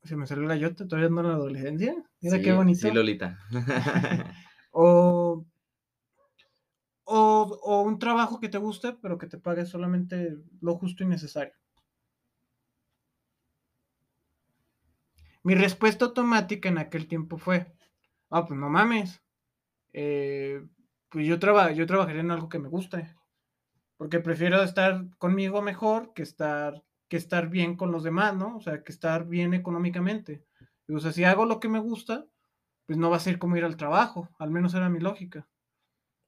se me salió la yota, todavía ando en la adolescencia. Mira sí, qué bonito. Sí, Lolita. o, o, o, un trabajo que te guste, pero que te pague solamente lo justo y necesario. Mi respuesta automática en aquel tiempo fue, ah, pues no mames. Eh, pues yo, traba, yo trabajaría en algo que me guste. Porque prefiero estar conmigo mejor que estar, que estar bien con los demás, ¿no? O sea, que estar bien económicamente. O sea, si hago lo que me gusta, pues no va a ser como ir al trabajo. Al menos era mi lógica.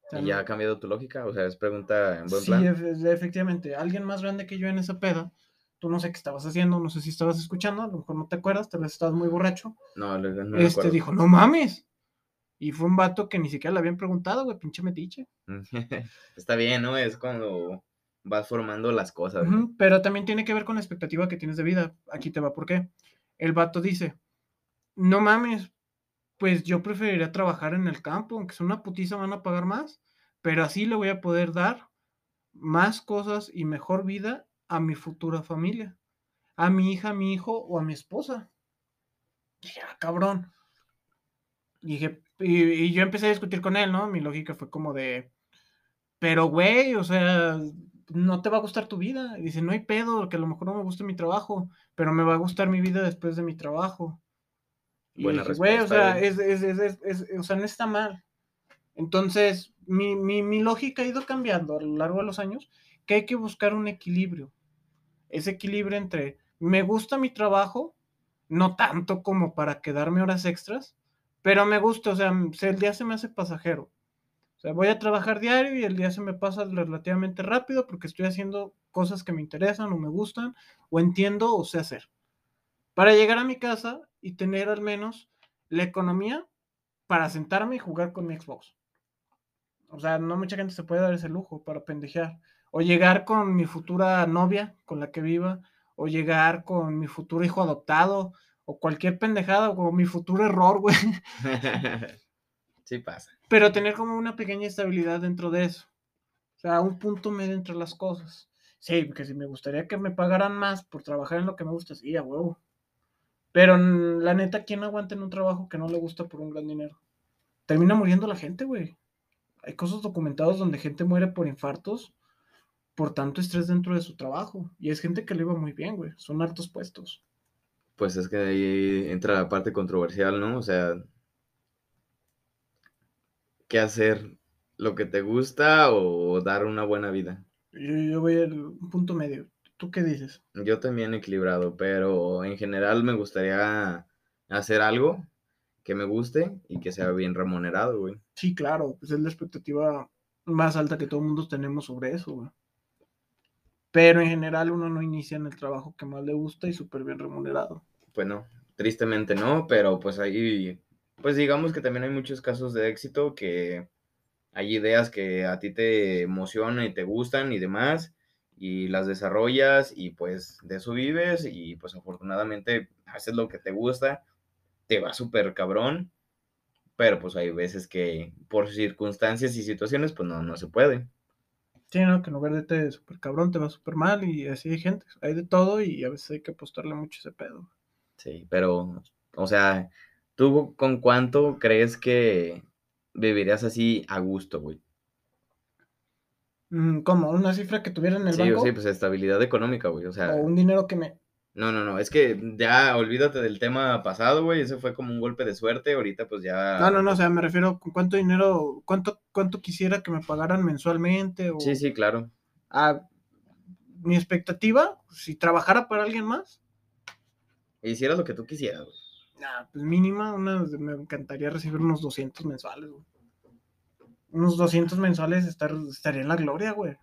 O sea, ¿Y ya ha cambiado tu lógica? O sea, es pregunta en buen sí, plan. Sí, efectivamente. Alguien más grande que yo en esa peda, tú no sé qué estabas haciendo, no sé si estabas escuchando, a lo mejor no te acuerdas, tal vez estabas muy borracho. No, no, no Este acuerdo. dijo, no mames. Y fue un vato que ni siquiera le habían preguntado, güey, pinche metiche. Está bien, ¿no? Es cuando vas formando las cosas. Uh -huh, pero también tiene que ver con la expectativa que tienes de vida. Aquí te va, ¿por qué? El vato dice, no mames, pues yo preferiría trabajar en el campo, aunque sea una putiza, van a pagar más, pero así le voy a poder dar más cosas y mejor vida a mi futura familia, a mi hija, a mi hijo o a mi esposa. Dije, ah, cabrón. Dije, y, y, yo empecé a discutir con él, ¿no? Mi lógica fue como de, pero güey, o sea, no te va a gustar tu vida. Y dice, no hay pedo, que a lo mejor no me guste mi trabajo, pero me va a gustar mi vida después de mi trabajo. Y Buena dije, güey, o sea, ¿eh? es, es, es, es, o sea, no está mal. Entonces, mi, mi, mi lógica ha ido cambiando a lo largo de los años, que hay que buscar un equilibrio. Ese equilibrio entre, me gusta mi trabajo, no tanto como para quedarme horas extras, pero me gusta, o sea, el día se me hace pasajero. O sea, voy a trabajar diario y el día se me pasa relativamente rápido porque estoy haciendo cosas que me interesan o me gustan o entiendo o sé hacer. Para llegar a mi casa y tener al menos la economía para sentarme y jugar con mi Xbox. O sea, no mucha gente se puede dar ese lujo para pendejear. O llegar con mi futura novia con la que viva, o llegar con mi futuro hijo adoptado, o cualquier pendejada, o mi futuro error, güey. sí pasa. Pero tener como una pequeña estabilidad dentro de eso. O sea, un punto medio entre las cosas. Sí, porque si me gustaría que me pagaran más por trabajar en lo que me gusta, sí, a huevo. Pero la neta, ¿quién aguanta en un trabajo que no le gusta por un gran dinero? Termina muriendo la gente, güey. Hay cosas documentadas donde gente muere por infartos por tanto estrés dentro de su trabajo. Y es gente que le iba muy bien, güey. Son altos puestos. Pues es que ahí entra la parte controversial, ¿no? O sea, ¿qué hacer? ¿Lo que te gusta o dar una buena vida? Yo, voy al punto medio. ¿Tú qué dices? Yo también equilibrado, pero en general me gustaría hacer algo que me guste y que sea bien remunerado, güey. Sí, claro, pues es la expectativa más alta que todo el mundo tenemos sobre eso, güey. Pero en general uno no inicia en el trabajo que más le gusta y súper bien remunerado. Pues no, tristemente no, pero pues ahí, pues digamos que también hay muchos casos de éxito que hay ideas que a ti te emocionan y te gustan y demás, y las desarrollas y pues de eso vives y pues afortunadamente haces lo que te gusta, te va súper cabrón, pero pues hay veces que por circunstancias y situaciones pues no, no se puede. Sí, no, que en lugar de te súper cabrón te va súper mal y así hay gente, hay de todo y a veces hay que apostarle mucho ese pedo. Sí, pero, o sea, ¿tú con cuánto crees que vivirías así a gusto, güey. Mm, ¿Cómo? ¿Una cifra que tuviera en el banco? Sí, pues estabilidad económica, güey. O sea. O un dinero que me. No, no, no. Es que ya olvídate del tema pasado, güey. Ese fue como un golpe de suerte. Ahorita, pues ya. No, no, no. O sea, me refiero con cuánto dinero, cuánto, cuánto quisiera que me pagaran mensualmente. O... Sí, sí, claro. Ah, mi expectativa, si trabajara para alguien más. Hicieras lo que tú quisieras, güey. Nah, pues mínima, una, me encantaría recibir unos 200 mensuales, güey. Unos 200 mensuales estar, estaría en la gloria, güey.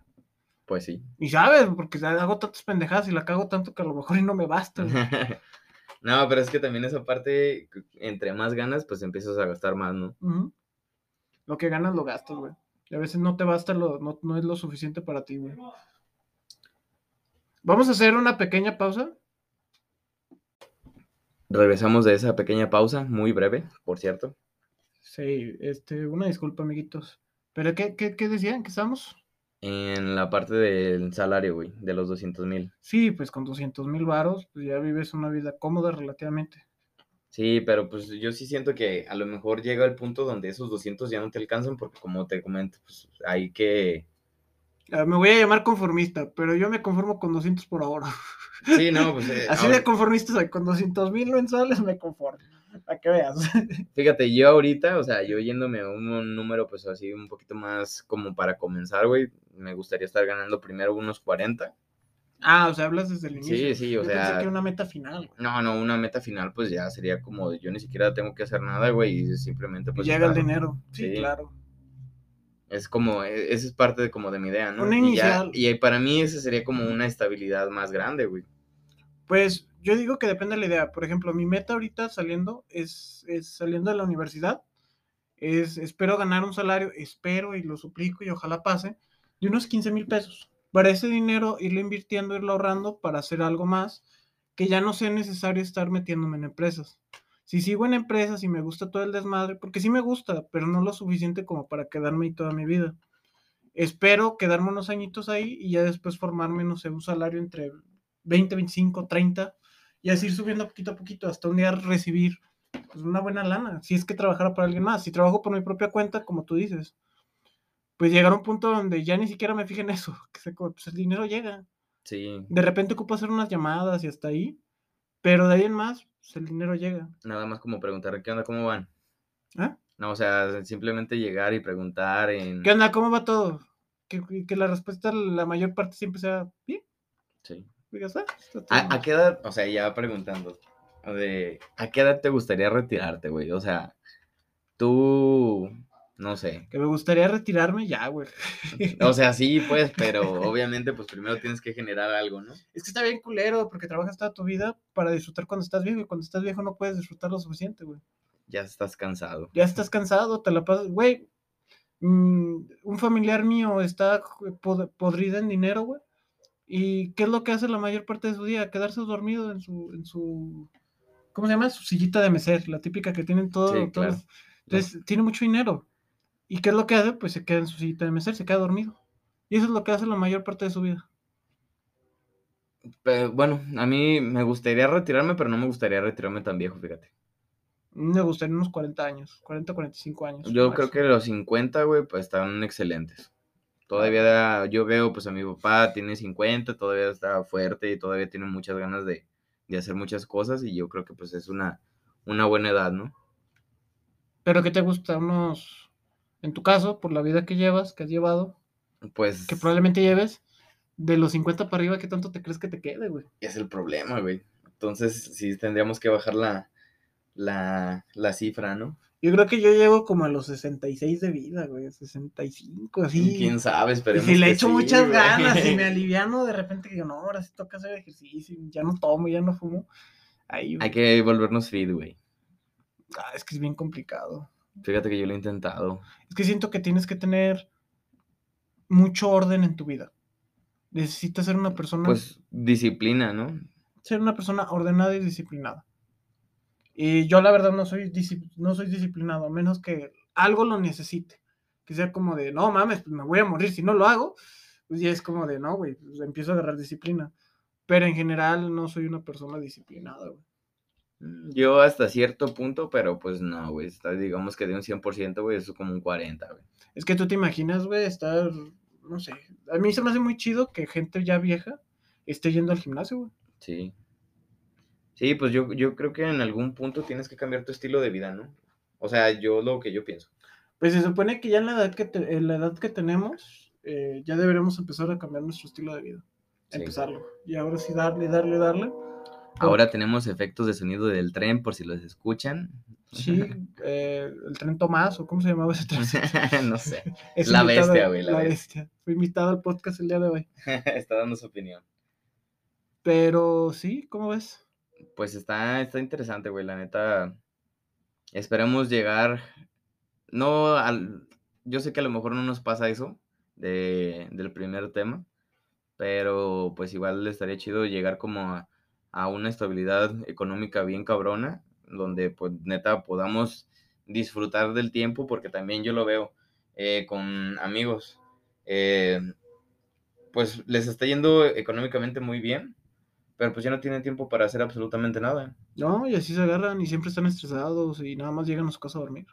Pues sí. Y sabes, porque hago tantas pendejadas y la cago tanto que a lo mejor y no me basta. no, pero es que también esa parte, entre más ganas, pues empiezas a gastar más, ¿no? Lo que ganas lo gastas, güey. Y a veces no te basta, lo, no, no es lo suficiente para ti, güey. Vamos a hacer una pequeña pausa Regresamos de esa pequeña pausa, muy breve, por cierto. Sí, este, una disculpa, amiguitos. ¿Pero qué, qué, qué decían? ¿Que estamos? En la parte del salario, güey, de los 200 mil. Sí, pues con 200 mil varos, pues ya vives una vida cómoda relativamente. Sí, pero pues yo sí siento que a lo mejor llega el punto donde esos 200 ya no te alcanzan porque como te comento, pues hay que Ah, me voy a llamar conformista, pero yo me conformo con 200 por ahora. Sí, no, pues. Eh, Así de conformista soy, con 200 mil mensuales me conformo. Para que veas. Fíjate, yo ahorita, o sea, yo yéndome a un, número, pues así, un poquito más como para comenzar, güey, me gustaría estar ganando primero unos 40. Ah, o sea, hablas desde el inicio. Sí, sí, o sea. Pensé que una meta final. No, no, una meta final, pues ya sería como yo ni siquiera tengo que hacer nada, güey, y simplemente pues. llega el dinero, sí, claro. Es como, e, esa es parte de, como de mi idea, ¿no? Una inicial. Y, para mí esa sería como una estabilidad más grande, güey. Pues yo digo que depende de la idea. Por ejemplo, mi meta ahorita saliendo es, es saliendo de la universidad. Es, espero ganar un salario, espero y lo suplico y ojalá pase, de unos 15 mil pesos. Para ese dinero irlo invirtiendo, irlo ahorrando para hacer algo más que ya no sea necesario estar metiéndome en empresas si sigo en empresas y me gusta todo el desmadre, porque sí me gusta, pero no lo suficiente como para quedarme ahí toda mi vida. Espero quedarme unos añitos ahí y ya después formarme, no sé, un salario entre 20, 25, 30 y así ir subiendo poquito a poquito hasta un día recibir pues, una buena lana. Si es que trabajara para alguien más, si trabajo por mi propia cuenta, como tú dices, pues llegar a un punto donde ya ni siquiera me fijen en eso, que pues el dinero llega. Sí. De repente ocupo hacer unas llamadas y hasta ahí, pero de ahí en más, pues, el dinero llega. Nada más como preguntar, ¿qué onda? ¿Cómo van? ¿Ah? No, o sea, simplemente llegar y preguntar en... ¿Qué onda? ¿Cómo va todo? Que, que la respuesta, la mayor parte siempre sea, bien. Sí. Ah, ¿A, qué edad, o sea, ya preguntando, de, ¿a qué edad te gustaría retirarte, güey? O sea, tú, no sé. Que me gustaría retirarme ya, güey. O sea, sí, pues, pero obviamente, pues primero tienes que generar algo, ¿no? Es que está bien culero, porque trabajas toda tu vida para disfrutar cuando estás viejo, y cuando estás viejo no puedes disfrutar lo suficiente, güey. Ya estás cansado. Ya estás cansado, te la pasas, güey. mm, un familiar mío está pod- podrida en dinero, güey. ¿Y qué es lo que hace la mayor parte de su día? Quedarse dormido en su, en su, ¿cómo se llama? Su sillita de meser, la típica que tienen todo, Sí, todos. claro. Entonces, tiene mucho dinero. ¿Y qué es lo que hace? Pues se queda en su sillita de meser, se queda dormido. Y eso es lo que hace la mayor parte de su vida. Pero, bueno, a mí me gustaría retirarme, pero no me gustaría retirarme tan viejo, fíjate. Me gustaría unos 40 años, 40, 45 años. Yo creo que los 50, güey, pues están excelentes. Todavía yo veo, pues a mi papá tiene 50, todavía está fuerte y todavía tiene muchas ganas de, de hacer muchas cosas y yo creo que pues es una, una buena edad, ¿no? Pero ¿qué te gusta? Unos, en tu caso, por la vida que llevas, que has llevado, Pues que probablemente lleves, de los 50 para arriba, ¿qué tanto te crees que te quede, güey? es el problema, güey. Entonces sí tendríamos que bajar la, la, la cifra, ¿no? Yo creo que yo llego como a los 66 de vida, güey, 65, así. Quién sabe, esperemos si le echo sí, muchas güey. ganas y me aliviano, de repente digo, no, ahora sí toca hacer ejercicio, ya no tomo, ya no fumo. Ahí, Hay que volvernos fit, güey. ah, es que es bien complicado. Fíjate que yo lo he intentado. Es que siento que tienes que tener mucho orden en tu vida. Necesitas ser una persona, Pues disciplina, ¿no? ser una persona ordenada y disciplinada. Y yo la verdad no soy, no soy disciplinado, a menos que algo lo necesite. Que sea como de, no mames, pues me voy a morir si no lo hago. Pues ya es como de, no, güey, pues empiezo a agarrar disciplina. Pero en general no soy una persona disciplinada, güey. Mm, Yo hasta cierto punto, pero pues no, güey. Digamos que de un 100%, güey, eso es como un 40, güey. Es que tú te imaginas, güey, estar, no sé. A mí se me hace muy chido que gente ya vieja esté yendo al gimnasio, güey. Sí. Sí, pues yo, yo creo que en algún punto tienes que cambiar tu estilo de vida, ¿no? O sea, yo lo que yo pienso. Pues se supone que ya en la edad que, te- en la edad que tenemos, eh, ya deberemos empezar a cambiar nuestro estilo de vida. Sí. Empezarlo. Y ahora sí, darle, darle, darle. Ahora tenemos efectos de sonido del tren, por si los escuchan. Sí, eh, el tren Tomás, o cómo se llamaba ese tren. no sé. Es La bestia, güey, la La, bestia. bestia. Fue invitado al podcast el día de hoy. Está dando su opinión. Pero sí, ¿cómo ves? Pues está, está interesante, güey, la neta. Esperemos llegar. No al. Yo sé que a lo mejor no nos pasa eso de, del primer tema. Pero pues igual estaría chido llegar como a, a una estabilidad económica bien cabrona. Donde pues neta podamos disfrutar del tiempo. Porque también yo lo veo eh, con amigos. eh, pues les está yendo económicamente muy bien. Pero pues ya no tienen tiempo para hacer absolutamente nada. No, y así se agarran y siempre están estresados y nada más llegan a su casa a dormir.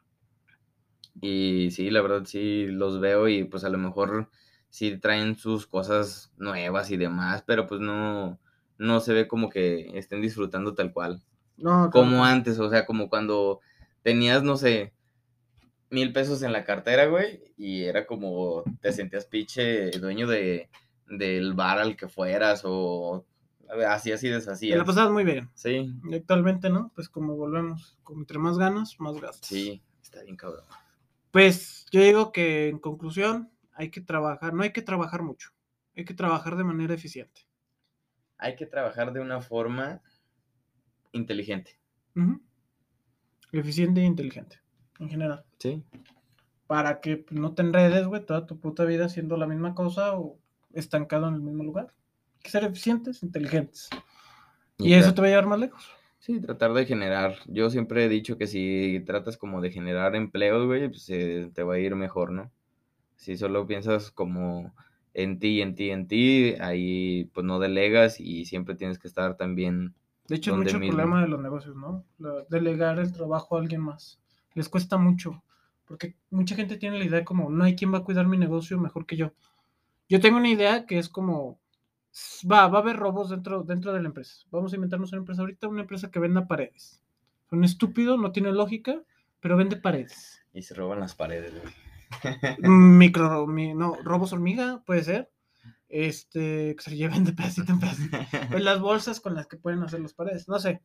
Y sí, la verdad sí los veo y pues a lo mejor sí traen sus cosas nuevas y demás, pero pues no, no se ve como que estén disfrutando tal cual. No, Como claro. antes, o sea, como cuando tenías, no sé, mil pesos en la cartera, güey, y era como te sentías pinche dueño de, del bar al que fueras o así, así Te la pasabas muy bien. Sí, Y actualmente, ¿no? Pues como volvemos, como entre más ganas, más gastos. sí, está bien cabrón. Pues yo digo que en conclusión hay que trabajar, no hay que trabajar mucho, hay que trabajar de manera eficiente. Hay que trabajar de una forma inteligente. Ujú. Eficiente e inteligente, en general. Sí. Para que no te enredes, güey, toda tu puta vida haciendo la misma cosa o estancado en el mismo lugar. Que ser eficientes, inteligentes. Y, eso te va a llevar más lejos. Sí, tratar de generar. Yo siempre he dicho que si tratas como de generar empleos, güey, pues eh, te va a ir mejor, ¿no? Si solo piensas como en ti, en ti, en ti, ahí pues no delegas y siempre tienes que estar también. De hecho, es mucho el problema de los negocios, ¿no? La- delegar el trabajo a alguien más. Les cuesta mucho. Porque mucha gente tiene la idea como, no hay quien va a cuidar mi negocio mejor que yo. Yo tengo una idea que es como, va, va a haber robos dentro, dentro de la empresa. Vamos a inventarnos una empresa ahorita, una empresa que venda paredes. Son estúpido, no tiene lógica, pero vende paredes. Y se roban las paredes, güey. Micro, mi- no, robos hormiga, puede ser. Este, que se lleven de pedacito en pedacito. Pues las bolsas con las que pueden hacer las paredes, no sé.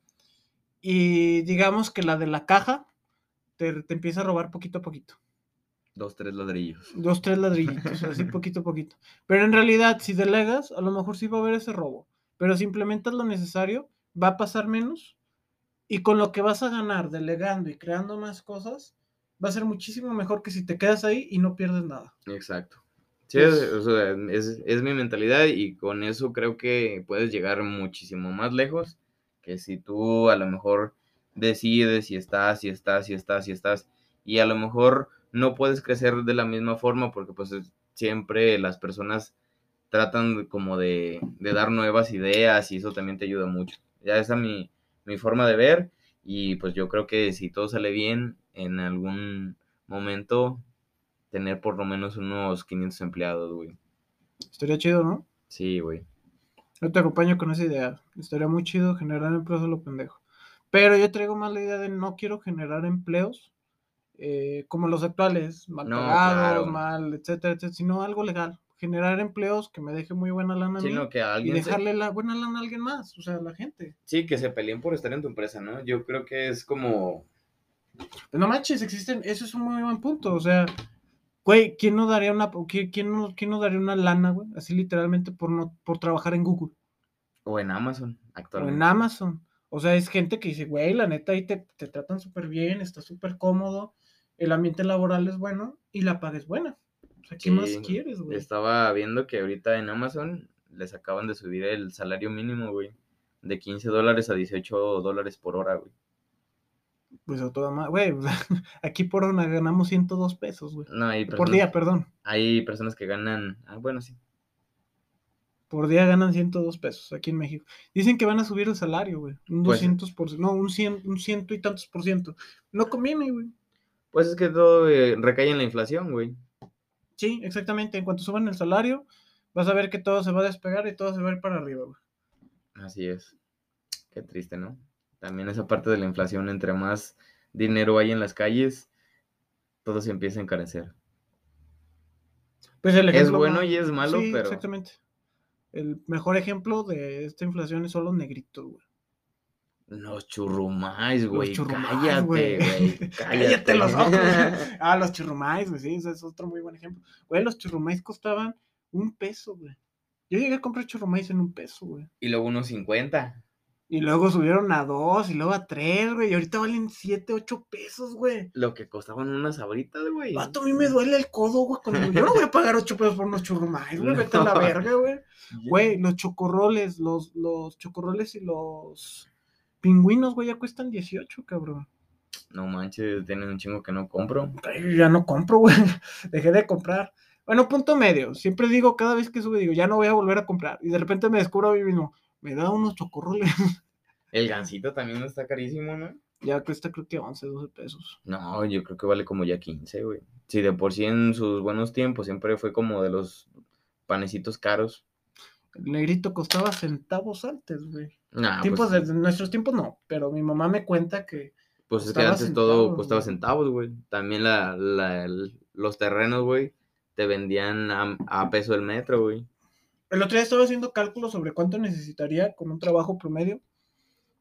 Y digamos que la de la caja te, te empieza a robar poquito a poquito. Dos, tres ladrillos. Dos, tres ladrillitos, así poquito a poquito. Pero en realidad, si delegas, a lo mejor sí va a haber ese robo. Pero si implementas lo necesario, va a pasar menos. Y con lo que vas a ganar delegando y creando más cosas, va a ser muchísimo mejor que si te quedas ahí y no pierdes nada. Exacto. Sí, es, o sea, es, es mi mentalidad y con eso creo que puedes llegar muchísimo más lejos que si tú a lo mejor decides si estás, si estás, si estás, si estás, y a lo mejor no puedes crecer de la misma forma porque pues siempre las personas tratan como de, de dar nuevas ideas y eso también te ayuda mucho. Ya esa es mi, mi forma de ver y pues yo creo que si todo sale bien en algún momento tener por lo menos unos 500 empleados, güey. Estaría chido, ¿no? Sí, güey. Yo te acompaño con esa idea. Estaría muy chido generar empleos a lo pendejo. Pero yo traigo más la idea de no quiero generar empleos eh, como los actuales, mal No, pagados, claro. mal, etcétera, etcétera, sino algo legal. Generar empleos que me deje muy buena lana a mí Sino que y alguien dejarle la buena lana a alguien más, o sea, a la gente. sí, que se peleen por estar en tu empresa, ¿no? Yo creo que es como Pues no manches, existen, eso es un muy buen punto, o sea, güey, ¿quién no daría una, qui- quién no, quién no daría una lana, güey? Así literalmente por no, por trabajar en Google o en Amazon o actualmente. en Amazon. O sea, es gente que dice, güey, la neta ahí te, te tratan súper bien, está súper cómodo, el ambiente laboral es bueno y la paga es buena. O sea, ¿qué más quieres, güey? Estaba viendo que ahorita en Amazon les acaban de subir el salario mínimo, güey. De 15 dólares a 18 dólares por hora, güey. Pues a toda madre, güey, aquí por hora ganamos 102 pesos, güey. No, hay Por personas, día, perdón. hay personas que ganan. Ah, bueno, sí. Por día ganan 102 pesos aquí en México. Dicen que van a subir el salario, güey. Un Pues- 200 por no, un 100, un ciento y tantos por ciento. No conviene, güey. Pues es que todo eh, recae en la inflación, güey. Sí, exactamente. En cuanto suban el salario, vas a ver que todo se va a despegar y todo se va a ir para arriba, güey. Así es. Qué triste, ¿no? También esa parte de la inflación, entre más dinero hay en las calles, todo se empieza a encarecer. Pues el Es ejemplo bueno más- y es malo, sí, pero- Exactamente. El mejor ejemplo de esta inflación son los negritos, güey. Los churrumais, Los güey. churrumais, Cállate, güey. Cállate los ojos. ah, los churrumais, güey, sí, ese es otro muy buen ejemplo. Güey, los churrumais costaban un peso, güey. Yo llegué a comprar churrumais en un peso, güey. y luego unos 50. Y luego subieron a dos, y luego a tres, güey. Y ahorita valen siete, ocho pesos, güey. Lo que costaban unas sabritas, güey. Vato, a mí me duele el codo, güey. cuando- Yo no voy a pagar ocho pesos por unos churrumais, güey. Vete a la No. verga, güey. Güey, los chocorroles, los, los chocorroles y los pingüinos, güey, ya cuestan 18, cabrón. No manches, tienen un chingo que no compro. Ay, ya no compro, güey. Dejé de comprar. Bueno, punto medio. Siempre digo, cada vez que sube, digo, ya no voy a volver a comprar. Y de repente me descubro a mí mismo, me da unos chocorroles. El gansito también está carísimo, ¿no? ya cuesta creo que 11, 12 pesos. No, yo creo que vale como ya 15, güey. Sí, de por sí en sus buenos tiempos siempre fue como de los panecitos caros. El negrito costaba centavos antes, güey. Nah, tiempos pues, de nuestros tiempos no, pero mi mamá me cuenta que pues es que costaba antes todo centavos, costaba güey. centavos, güey. También la, la- el- los terrenos, güey, te vendían a, a peso el metro, güey. el otro día estaba haciendo cálculos sobre cuánto necesitaría con un trabajo promedio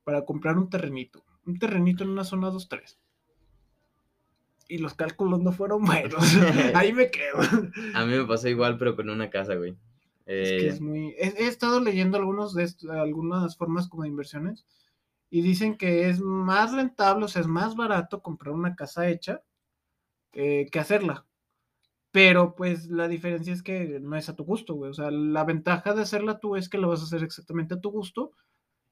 para comprar un terrenito. Un terrenito en una zona 2-3. Y los cálculos no fueron buenos. Ahí me quedo. A mí me pasó igual, pero con una casa, güey. Es que Eh, es muy. He, he estado leyendo algunos de algunas formas como de inversiones y dicen que es más rentable, o sea, es más barato comprar una casa hecha eh, que hacerla. Pero pues la diferencia es que no es a tu gusto, güey. O sea, la ventaja de hacerla tú es que la vas a hacer exactamente a tu gusto.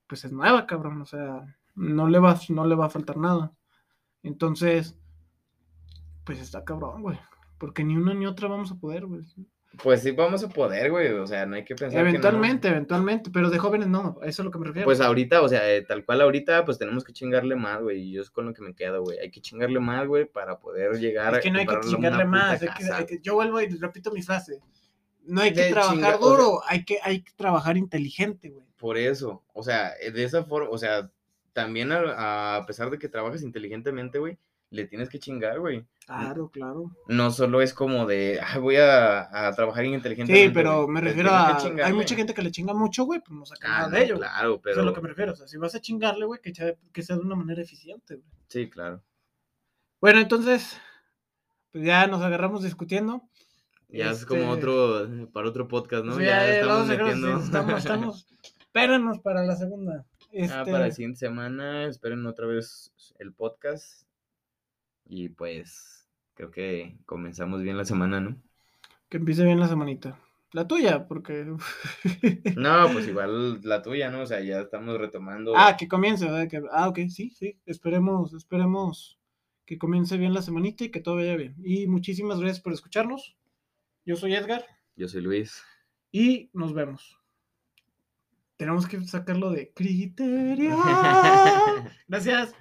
Pues es nueva, cabrón. O sea, no le va, no le va a faltar nada. Entonces, pues está cabrón, güey. Porque ni una ni otra vamos a poder, güey. Pues sí, vamos a poder, güey. O sea, no hay que pensar. que no. Eventualmente, eventualmente, pero de jóvenes no, a eso es lo que me refiero. Pues ahorita, o sea, eh, tal cual ahorita, pues tenemos que chingarle más, güey. Y yo es con lo que me quedo, güey. Hay que chingarle más, güey, para poder llegar es que no hay que chingarle más. hay que- casa. hay que- yo vuelvo y repito mi frase. No hay que De trabajar o duro, hay, que, hay que trabajar inteligente, güey. Por eso, o sea, eh, de esa forma, o sea, también a, a pesar de que trabajes inteligentemente, güey, le tienes que chingar, güey. Claro, claro. No solo es como de, "Ay, voy a, a trabajar inteligentemente. Sí, pero güey". me refiero a. chingar, hay mucha gente que le chinga mucho, güey, pues no saca Ah, nada no, de ello. claro, pero. Eso es lo que me refiero. O sea, si vas a chingarle, güey, que, sea- que sea de una manera eficiente, güey. Sí, claro. Bueno, entonces, pues ya nos agarramos discutiendo. Ya es como Este, otro, para otro podcast, ¿no? sí, ya ya, estamos vamos a dejarlo, metiendo. sí, estamos, estamos. Espéranos para la segunda. Ah, para la Este, siguiente semana, esperen otra vez el podcast. Y pues creo que comenzamos bien la semana, ¿no? Que empiece bien la semanita. La tuya, porque... No, pues igual la tuya, ¿no? O sea, ya estamos retomando. ah, que comience, ¿verdad? Que- Ah, ok, sí, sí. Esperemos, esperemos que comience bien la semanita y que todo vaya bien. Y muchísimas gracias por escucharnos. Yo soy Edgar Yo soy Luis. y nos vemos. Tenemos que sacarlo de criterio. Gracias.